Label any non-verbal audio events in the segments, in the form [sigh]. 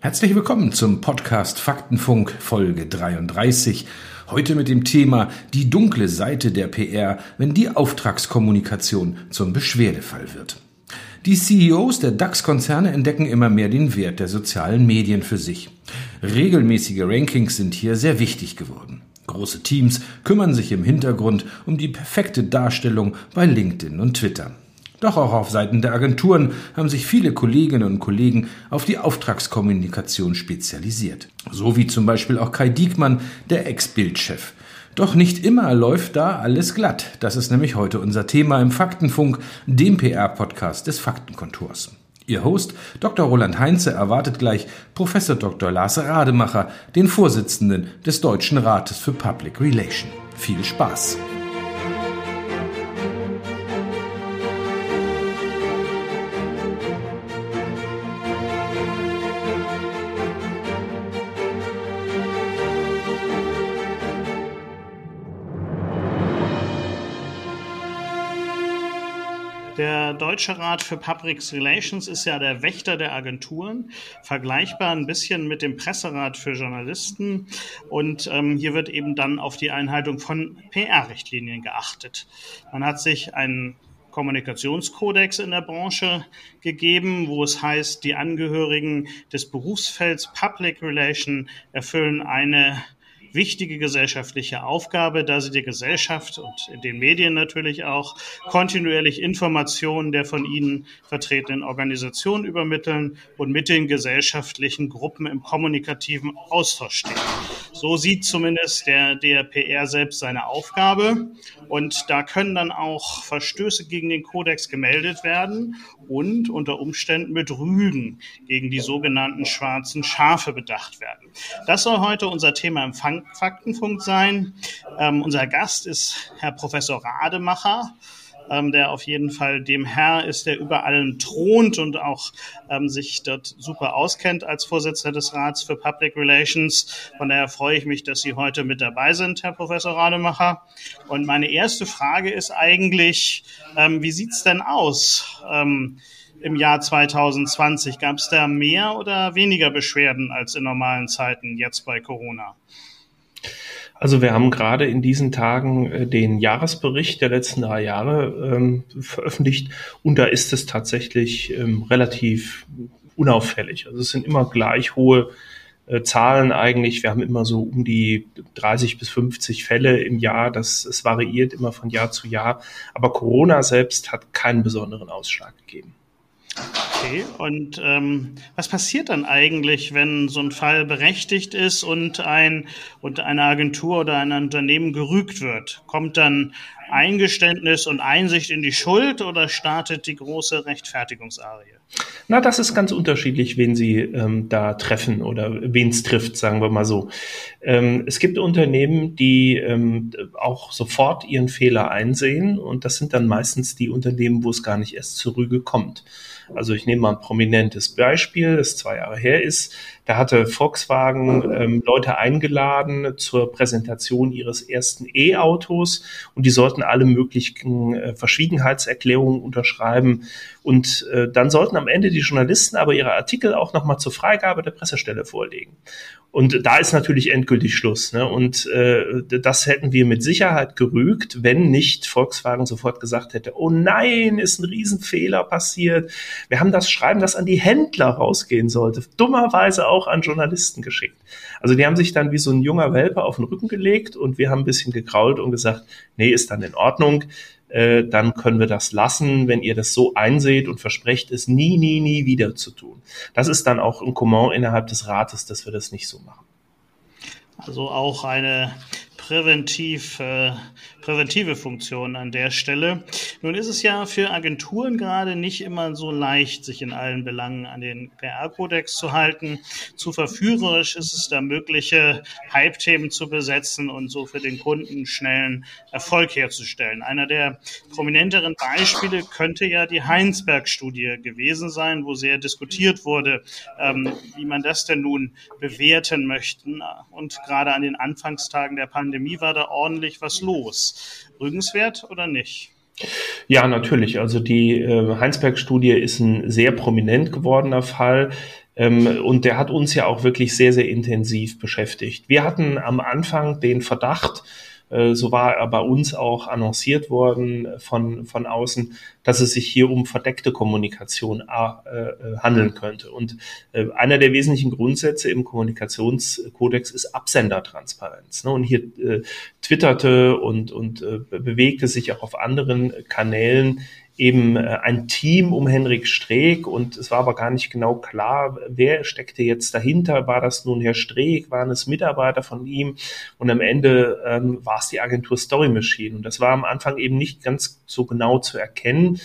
Herzlich willkommen zum Podcast Faktenfunk Folge 33. Heute mit dem Thema die dunkle Seite der PR, wenn die Auftragskommunikation zum Beschwerdefall wird. Die CEOs der DAX-Konzerne entdecken immer mehr den Wert der sozialen Medien für sich. Regelmäßige Rankings sind hier sehr wichtig geworden. Große Teams kümmern sich im Hintergrund um die perfekte Darstellung bei LinkedIn und Twitter. Doch auch auf Seiten der Agenturen haben sich viele Kolleginnen und Kollegen auf die Auftragskommunikation spezialisiert. So wie zum Beispiel auch Kai Diekmann, der Ex-Bildchef. Doch nicht immer läuft da alles glatt. Das ist nämlich heute unser Thema im Faktenfunk, dem PR-Podcast des Faktenkontors. Ihr Host Dr. Roland Heinze erwartet gleich Professor Dr. Lars Rademacher, den Vorsitzenden des Deutschen Rates für Public Relation. Viel Spaß! Der Deutsche Rat für Public Relations ist ja der Wächter der Agenturen, vergleichbar ein bisschen mit dem Presserat für Journalisten. Und ähm, hier wird eben dann auf die Einhaltung von PR-Richtlinien geachtet. Man hat sich einen Kommunikationskodex in der Branche gegeben, wo es heißt, die Angehörigen des Berufsfelds Public Relation erfüllen eine wichtige gesellschaftliche Aufgabe, da sie der Gesellschaft und den Medien natürlich auch kontinuierlich Informationen der von ihnen vertretenen Organisationen übermitteln und mit den gesellschaftlichen Gruppen im kommunikativen Austausch stehen. So sieht zumindest der DRPR selbst seine Aufgabe und da können dann auch Verstöße gegen den Kodex gemeldet werden und unter Umständen mit Rügen gegen die sogenannten schwarzen Schafe bedacht werden. Das soll heute unser Thema im Faktenfunk sein. Ähm, unser Gast ist Herr Professor Rademacher ähm, der auf jeden Fall dem Herr ist, der über allen thront und auch ähm, sich dort super auskennt als Vorsitzender des Rats für Public Relations. Von daher freue ich mich, dass Sie heute mit dabei sind, Herr Professor Rademacher. Und meine erste Frage ist eigentlich, ähm, wie sieht's denn aus? Ähm, im Jahr 2020? Gab es da mehr oder weniger Beschwerden als in normalen Zeiten jetzt bei Corona? Also wir haben gerade in diesen Tagen äh, den Jahresbericht der letzten drei Jahre ähm, veröffentlicht und da ist es tatsächlich ähm, relativ unauffällig. Also es sind immer gleich hohe äh, Zahlen eigentlich. Wir haben immer so um die 30 bis 50 Fälle im Jahr. Das es variiert immer von Jahr zu Jahr. Aber Corona selbst hat keinen besonderen Ausschlag gegeben. Okay, und ähm, was passiert dann eigentlich, wenn so ein Fall berechtigt ist und, ein, und eine Agentur oder ein Unternehmen gerügt wird? Kommt dann Eingeständnis und Einsicht in die Schuld oder startet die große Rechtfertigungsarie? Na, das ist ganz unterschiedlich, wen Sie ähm, da treffen oder wen es trifft, sagen wir mal so. Ähm, es gibt Unternehmen, die ähm, auch sofort ihren Fehler einsehen und das sind dann meistens die Unternehmen, wo es gar nicht erst zur Rüge kommt. Also ich nehme mal ein prominentes Beispiel, das zwei Jahre her ist. Da hatte Volkswagen ähm, Leute eingeladen zur Präsentation ihres ersten E-Autos und die sollten alle möglichen äh, Verschwiegenheitserklärungen unterschreiben. Und äh, dann sollten am Ende die Journalisten aber ihre Artikel auch nochmal zur Freigabe der Pressestelle vorlegen. Und da ist natürlich endgültig Schluss. Ne? Und äh, das hätten wir mit Sicherheit gerügt, wenn nicht Volkswagen sofort gesagt hätte, oh nein, ist ein Riesenfehler passiert. Wir haben das Schreiben, das an die Händler rausgehen sollte, dummerweise auch an Journalisten geschickt. Also die haben sich dann wie so ein junger Welpe auf den Rücken gelegt und wir haben ein bisschen gekrault und gesagt, nee, ist dann in Ordnung äh, dann können wir das lassen, wenn ihr das so einseht und versprecht, es nie, nie, nie wieder zu tun. Das ist dann auch ein Comment innerhalb des Rates, dass wir das nicht so machen. Also auch eine präventiv, äh, präventive Funktion an der Stelle. Nun ist es ja für Agenturen gerade nicht immer so leicht, sich in allen Belangen an den PR-Kodex zu halten. Zu verführerisch ist es da mögliche Hype-Themen zu besetzen und so für den Kunden schnellen Erfolg herzustellen. Einer der prominenteren Beispiele könnte ja die Heinsberg-Studie gewesen sein, wo sehr diskutiert wurde, ähm, wie man das denn nun bewerten möchten. Und gerade an den Anfangstagen der Pandemie war da ordentlich was los. Rügenswert oder nicht? Ja, natürlich. Also die äh, Heinsberg-Studie ist ein sehr prominent gewordener Fall. Ähm, und der hat uns ja auch wirklich sehr, sehr intensiv beschäftigt. Wir hatten am Anfang den Verdacht, so war er bei uns auch annonciert worden von, von außen, dass es sich hier um verdeckte Kommunikation äh, äh, handeln könnte. Und äh, einer der wesentlichen Grundsätze im Kommunikationskodex ist Absendertransparenz. Ne? Und hier äh, twitterte und, und äh, bewegte sich auch auf anderen Kanälen eben äh, ein Team um Henrik Streeck und es war aber gar nicht genau klar, wer steckte jetzt dahinter. War das nun Herr Streeck, waren es Mitarbeiter von ihm und am Ende ähm, war es die Agentur Story Machine und das war am Anfang eben nicht ganz so genau zu erkennen.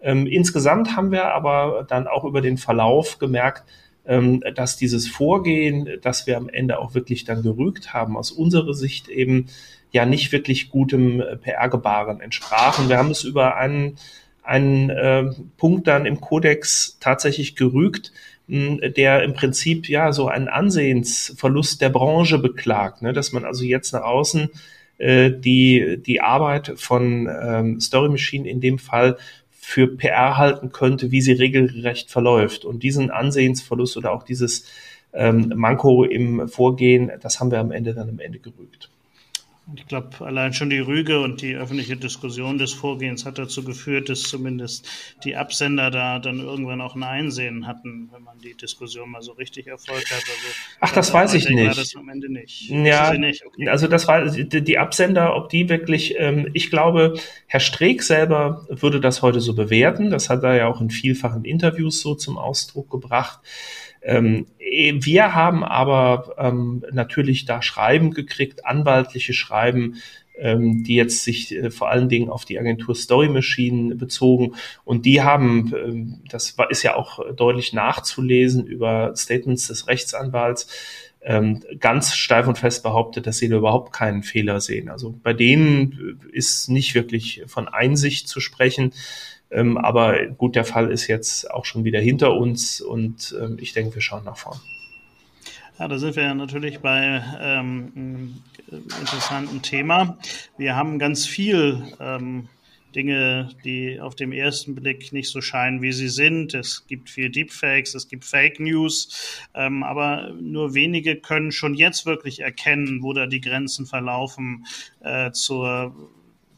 Ähm, insgesamt haben wir aber dann auch über den Verlauf gemerkt, ähm, dass dieses Vorgehen, das wir am Ende auch wirklich dann gerügt haben, aus unserer Sicht eben ja nicht wirklich gutem äh, PR-Gebaren entsprach. Und wir haben es über einen einen äh, Punkt dann im Kodex tatsächlich gerügt, mh, der im Prinzip ja so einen Ansehensverlust der Branche beklagt, ne? dass man also jetzt nach außen äh, die, die Arbeit von ähm, Story Machine in dem Fall für PR halten könnte, wie sie regelrecht verläuft. Und diesen Ansehensverlust oder auch dieses ähm, Manko im Vorgehen, das haben wir am Ende dann am Ende gerügt. Ich glaube, allein schon die Rüge und die öffentliche Diskussion des Vorgehens hat dazu geführt, dass zumindest die Absender da dann irgendwann auch ein Einsehen hatten, wenn man die Diskussion mal so richtig erfolgt hat. Also, Ach, das weiß ich nicht. War das am Ende nicht. Ja, nicht? Okay. also das war die Absender, ob die wirklich, ähm, ich glaube, Herr Streeck selber würde das heute so bewerten. Das hat er ja auch in vielfachen Interviews so zum Ausdruck gebracht. Ähm, wir haben aber ähm, natürlich da Schreiben gekriegt, anwaltliche Schreiben, ähm, die jetzt sich äh, vor allen Dingen auf die Agentur Story Machine bezogen. Und die haben, ähm, das war, ist ja auch deutlich nachzulesen über Statements des Rechtsanwalts, ähm, ganz steif und fest behauptet, dass sie da überhaupt keinen Fehler sehen. Also bei denen ist nicht wirklich von Einsicht zu sprechen. Ähm, aber gut, der Fall ist jetzt auch schon wieder hinter uns und ähm, ich denke, wir schauen nach vorn. Ja, da sind wir ja natürlich bei ähm, einem interessanten Thema. Wir haben ganz viel ähm, Dinge, die auf dem ersten Blick nicht so scheinen, wie sie sind. Es gibt viel Deepfakes, es gibt Fake News, ähm, aber nur wenige können schon jetzt wirklich erkennen, wo da die Grenzen verlaufen äh, zur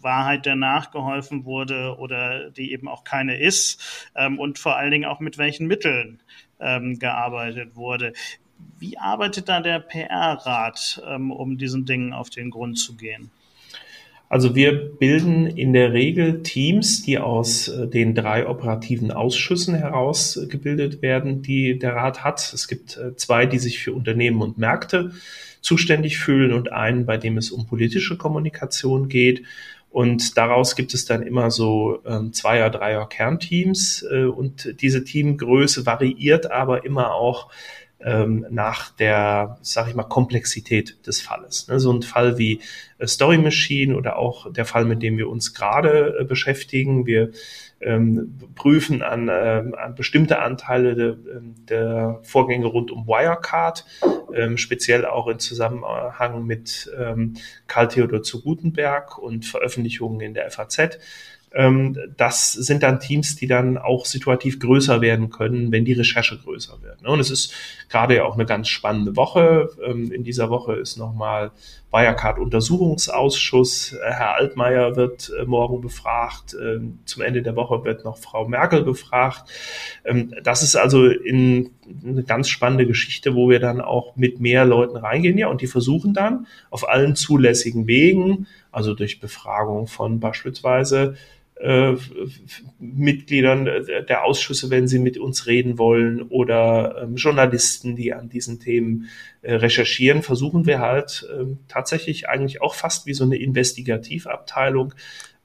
Wahrheit, der nachgeholfen wurde oder die eben auch keine ist ähm, und vor allen Dingen auch mit welchen Mitteln ähm, gearbeitet wurde. Wie arbeitet da der PR-Rat, ähm, um diesen Dingen auf den Grund zu gehen? Also wir bilden in der Regel Teams, die aus äh, den drei operativen Ausschüssen heraus äh, werden, die der Rat hat. Es gibt äh, zwei, die sich für Unternehmen und Märkte zuständig fühlen und einen, bei dem es um politische Kommunikation geht. Und daraus gibt es dann immer so ähm, Zweier-, Dreier Kernteams. Äh, und diese Teamgröße variiert aber immer auch ähm, nach der, sag ich mal, Komplexität des Falles. Ne? So ein Fall wie äh, Story Machine oder auch der Fall, mit dem wir uns gerade äh, beschäftigen. Wir ähm, prüfen an, ähm, an bestimmte Anteile de, ähm, der Vorgänge rund um Wirecard, ähm, speziell auch in Zusammenhang mit ähm, Karl Theodor zu Gutenberg und Veröffentlichungen in der FAZ. Ähm, das sind dann Teams, die dann auch situativ größer werden können, wenn die Recherche größer wird. Ne? Und es ist gerade ja auch eine ganz spannende Woche. Ähm, in dieser Woche ist nochmal Wirecard-Untersuchungsausschuss. Äh, Herr Altmaier wird äh, morgen befragt. Ähm, zum Ende der Woche wird noch Frau Merkel befragt. Das ist also in eine ganz spannende Geschichte, wo wir dann auch mit mehr Leuten reingehen. Ja, und die versuchen dann auf allen zulässigen Wegen, also durch Befragung von beispielsweise äh, Mitgliedern der Ausschüsse, wenn sie mit uns reden wollen, oder ähm, Journalisten, die an diesen Themen äh, recherchieren, versuchen wir halt äh, tatsächlich eigentlich auch fast wie so eine Investigativabteilung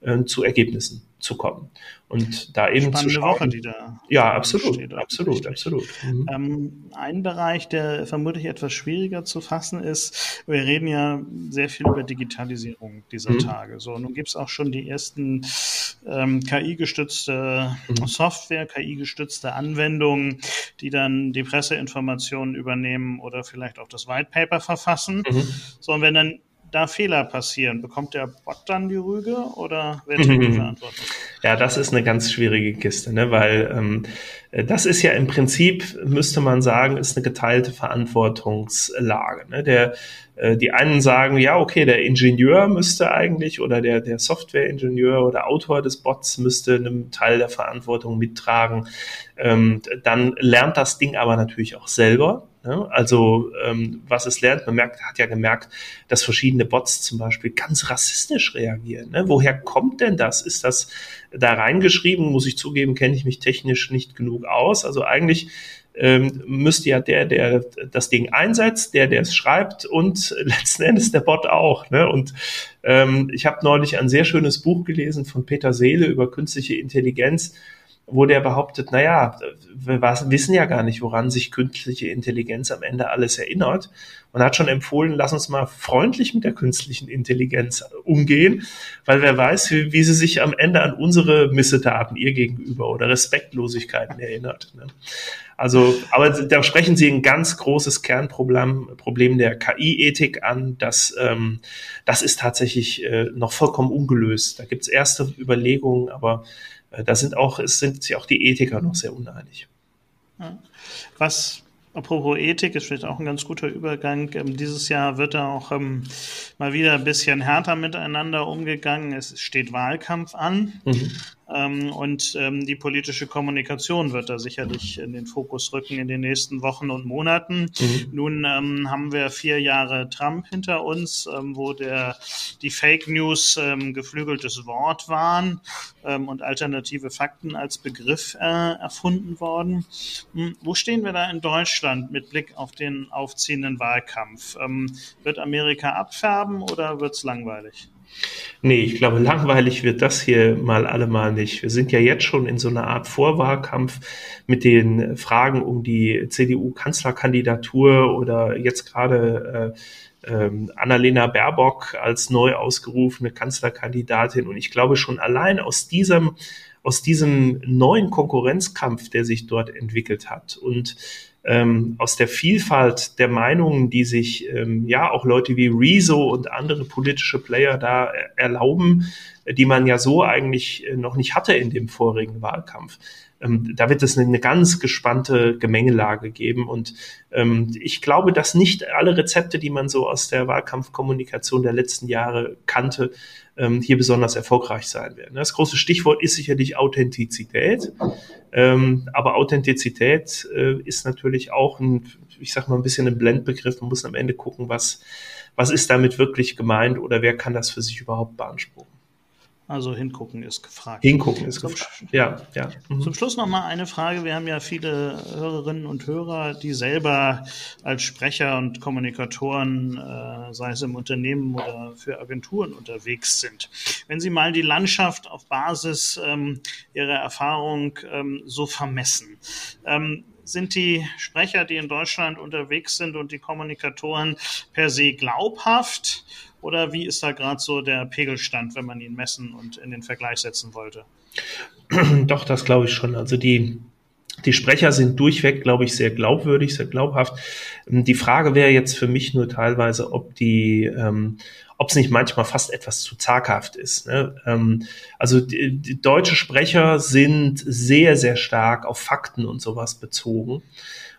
äh, zu Ergebnissen zu kommen. Und da eben Spannende zu schauen. Woche, die da ja, absolut, steht, absolut, absolut. Mhm. Ähm, ein Bereich, der vermutlich etwas schwieriger zu fassen ist, wir reden ja sehr viel über Digitalisierung dieser mhm. Tage. So, nun gibt es auch schon die ersten ähm, KI-gestützte mhm. Software, KI-gestützte Anwendungen, die dann die Presseinformationen übernehmen oder vielleicht auch das White Paper verfassen. Mhm. So, und wenn dann da Fehler passieren, bekommt der Bot dann die Rüge oder wer trägt die Verantwortung? Ja, das ist eine ganz schwierige Kiste, ne? weil ähm, das ist ja im Prinzip, müsste man sagen, ist eine geteilte Verantwortungslage. Ne? Der, äh, die einen sagen, ja, okay, der Ingenieur müsste eigentlich oder der, der Softwareingenieur oder Autor des Bots müsste einen Teil der Verantwortung mittragen. Ähm, dann lernt das Ding aber natürlich auch selber. Ne? Also ähm, was es lernt, man merkt, hat ja gemerkt, dass verschiedene Bots zum Beispiel ganz rassistisch reagieren. Ne? Woher kommt denn das? Ist das da reingeschrieben? Muss ich zugeben, kenne ich mich technisch nicht genug aus. Also eigentlich ähm, müsste ja der, der das Ding einsetzt, der, der es schreibt und [laughs] letzten Endes der Bot auch. Ne? Und ähm, ich habe neulich ein sehr schönes Buch gelesen von Peter Seele über künstliche Intelligenz wo der behauptet, naja, wir wissen ja gar nicht, woran sich künstliche Intelligenz am Ende alles erinnert. Und hat schon empfohlen, lass uns mal freundlich mit der künstlichen Intelligenz umgehen, weil wer weiß, wie, wie sie sich am Ende an unsere Missetaten ihr gegenüber oder Respektlosigkeiten erinnert. Ne? Also, aber da sprechen Sie ein ganz großes Kernproblem Problem der KI-Ethik an. Das, ähm, das ist tatsächlich äh, noch vollkommen ungelöst. Da gibt es erste Überlegungen, aber da sind auch, es sind sich auch die Ethiker noch sehr uneinig. Was Apropos Ethik ist vielleicht auch ein ganz guter Übergang. Ähm, dieses Jahr wird da auch ähm, mal wieder ein bisschen härter miteinander umgegangen. Es steht Wahlkampf an. Mhm. Ähm, und ähm, die politische Kommunikation wird da sicherlich in den Fokus rücken in den nächsten Wochen und Monaten. Mhm. Nun ähm, haben wir vier Jahre Trump hinter uns, wo der, die Fake News geflügeltes Wort waren und alternative Fakten als Begriff äh, erfunden worden. Hm, wo stehen wir da in Deutschland mit Blick auf den aufziehenden Wahlkampf? wird Amerika abfärben oder wird es langweilig? Nee, ich glaube, langweilig wird das hier mal allemal nicht. Wir sind ja jetzt schon in so einer Art Vorwahlkampf mit den Fragen um die CDU-Kanzlerkandidatur oder jetzt gerade äh, äh, Annalena Baerbock als neu ausgerufene Kanzlerkandidatin. Und ich glaube schon allein aus diesem, aus diesem neuen Konkurrenzkampf, der sich dort entwickelt hat und ähm, aus der Vielfalt der Meinungen, die sich ähm, ja auch Leute wie Rezo und andere politische Player da erlauben, die man ja so eigentlich äh, noch nicht hatte in dem vorigen Wahlkampf. Ähm, da wird es eine, eine, ganz gespannte Gemengelage geben. Und ähm, ich glaube, dass nicht alle Rezepte, die man so aus der Wahlkampfkommunikation der letzten Jahre kannte, ähm, hier besonders erfolgreich sein werden. Das große Stichwort ist sicherlich Authentizität. Ähm, aber Authentizität äh, ist natürlich auch ein, ich sag mal, ein bisschen ein Blendbegriff. Man muss am Ende gucken, was, was ist damit wirklich gemeint oder wer kann das für sich überhaupt beanspruchen. Also hingucken ist gefragt. Hingucken ist gefragt. Ja, ja. Mhm. Zum Schluss noch mal eine Frage. Wir haben ja viele Hörerinnen und Hörer, die selber als Sprecher und Kommunikatoren, äh, sei es im Unternehmen oder für Agenturen unterwegs sind. Wenn Sie mal die Landschaft auf Basis ähm, Ihrer Erfahrung ähm, so vermessen, ähm, sind die Sprecher, die in Deutschland unterwegs sind und die Kommunikatoren per se glaubhaft oder wie ist da gerade so der Pegelstand, wenn man ihn messen und in den Vergleich setzen wollte? [clears throat] Doch, das glaube ich schon. Also die, die Sprecher sind durchweg, glaube ich, sehr glaubwürdig, sehr glaubhaft. Die Frage wäre jetzt für mich nur teilweise, ob die, ähm, ob es nicht manchmal fast etwas zu zaghaft ist. Ne? Ähm, also die, die deutsche Sprecher sind sehr, sehr stark auf Fakten und sowas bezogen.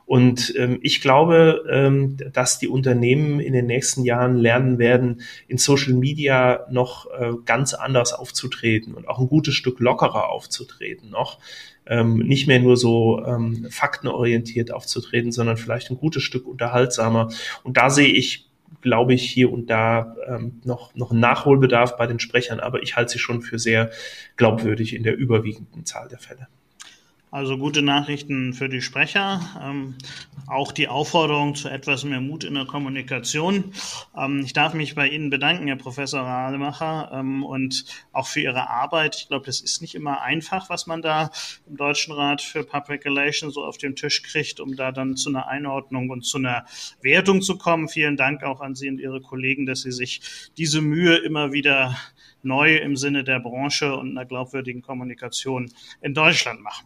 Und ähm, ich glaube, ähm, dass die Unternehmen in den nächsten Jahren lernen werden, in Social Media noch äh, ganz anders aufzutreten und auch ein gutes Stück lockerer aufzutreten noch. Ähm, nicht mehr nur so ähm, faktenorientiert aufzutreten, sondern vielleicht ein gutes Stück unterhaltsamer. Und da sehe ich glaube ich, hier und da ähm, noch, noch Nachholbedarf bei den Sprechern, aber ich halte sie schon für sehr glaubwürdig in der überwiegenden Zahl der Fälle. Also gute Nachrichten für die Sprecher. Ähm, auch die Aufforderung zu etwas mehr Mut in der Kommunikation. Ähm, ich darf mich bei Ihnen bedanken, Herr Professor Rademacher, ähm, und auch für Ihre Arbeit. Ich glaube, das ist nicht immer einfach, was man da im Deutschen Rat für Public Relations so auf den Tisch kriegt, um da dann zu einer Einordnung und zu einer Wertung zu kommen. Vielen Dank auch an Sie und Ihre Kollegen, dass Sie sich diese Mühe immer wieder neu im Sinne der Branche und einer glaubwürdigen Kommunikation in Deutschland machen.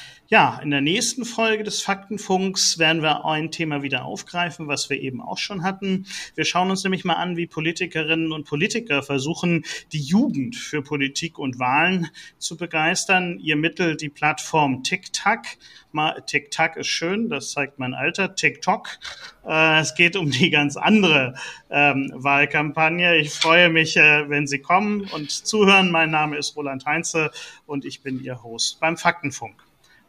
Ja, in der nächsten Folge des Faktenfunks werden wir ein Thema wieder aufgreifen, was wir eben auch schon hatten. Wir schauen uns nämlich mal an, wie Politikerinnen und Politiker versuchen, die Jugend für Politik und Wahlen zu begeistern. Ihr Mittel die Plattform TikTok. TikTok ist schön, das zeigt mein Alter. TikTok. Äh, es geht um die ganz andere ähm, Wahlkampagne. Ich freue mich, äh, wenn Sie kommen und zuhören. Mein Name ist Roland Heinze und ich bin Ihr Host beim Faktenfunk.